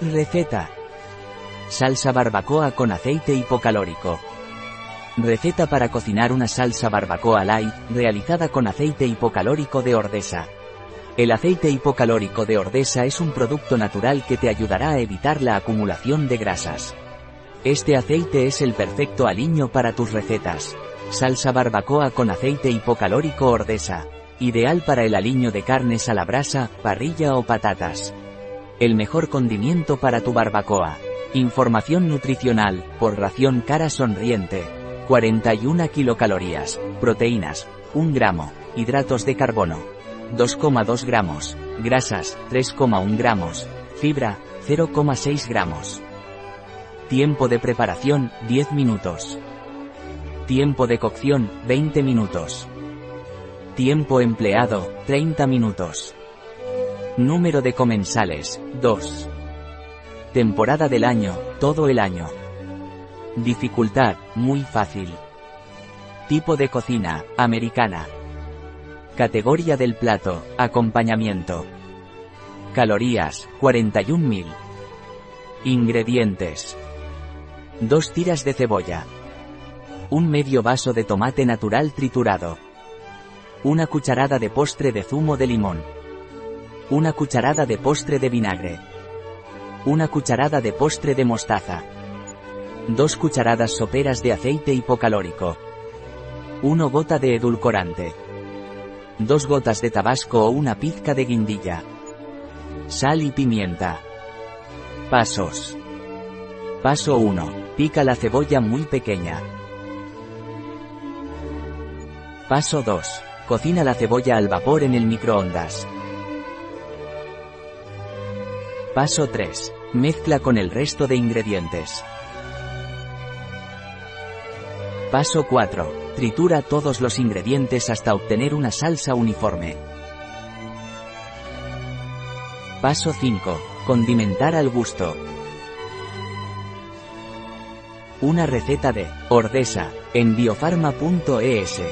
Receta. Salsa barbacoa con aceite hipocalórico. Receta para cocinar una salsa barbacoa light, realizada con aceite hipocalórico de Ordesa. El aceite hipocalórico de Ordesa es un producto natural que te ayudará a evitar la acumulación de grasas. Este aceite es el perfecto aliño para tus recetas. Salsa barbacoa con aceite hipocalórico Ordesa. Ideal para el aliño de carnes a la brasa, parrilla o patatas. El mejor condimiento para tu barbacoa. Información nutricional, por ración cara sonriente. 41 kilocalorías, proteínas, 1 gramo, hidratos de carbono, 2,2 gramos, grasas, 3,1 gramos, fibra, 0,6 gramos. Tiempo de preparación, 10 minutos. Tiempo de cocción, 20 minutos. Tiempo empleado, 30 minutos. Número de comensales, 2. Temporada del año, todo el año. Dificultad, muy fácil. Tipo de cocina, americana. Categoría del plato, acompañamiento. Calorías, 41.000. Ingredientes. Dos tiras de cebolla. Un medio vaso de tomate natural triturado. Una cucharada de postre de zumo de limón. Una cucharada de postre de vinagre. Una cucharada de postre de mostaza. Dos cucharadas soperas de aceite hipocalórico. 1 gota de edulcorante. Dos gotas de tabasco o una pizca de guindilla. Sal y pimienta. Pasos. Paso 1. Pica la cebolla muy pequeña. Paso 2. Cocina la cebolla al vapor en el microondas. Paso 3. Mezcla con el resto de ingredientes. Paso 4. Tritura todos los ingredientes hasta obtener una salsa uniforme. Paso 5. Condimentar al gusto. Una receta de Ordesa en biofarma.es.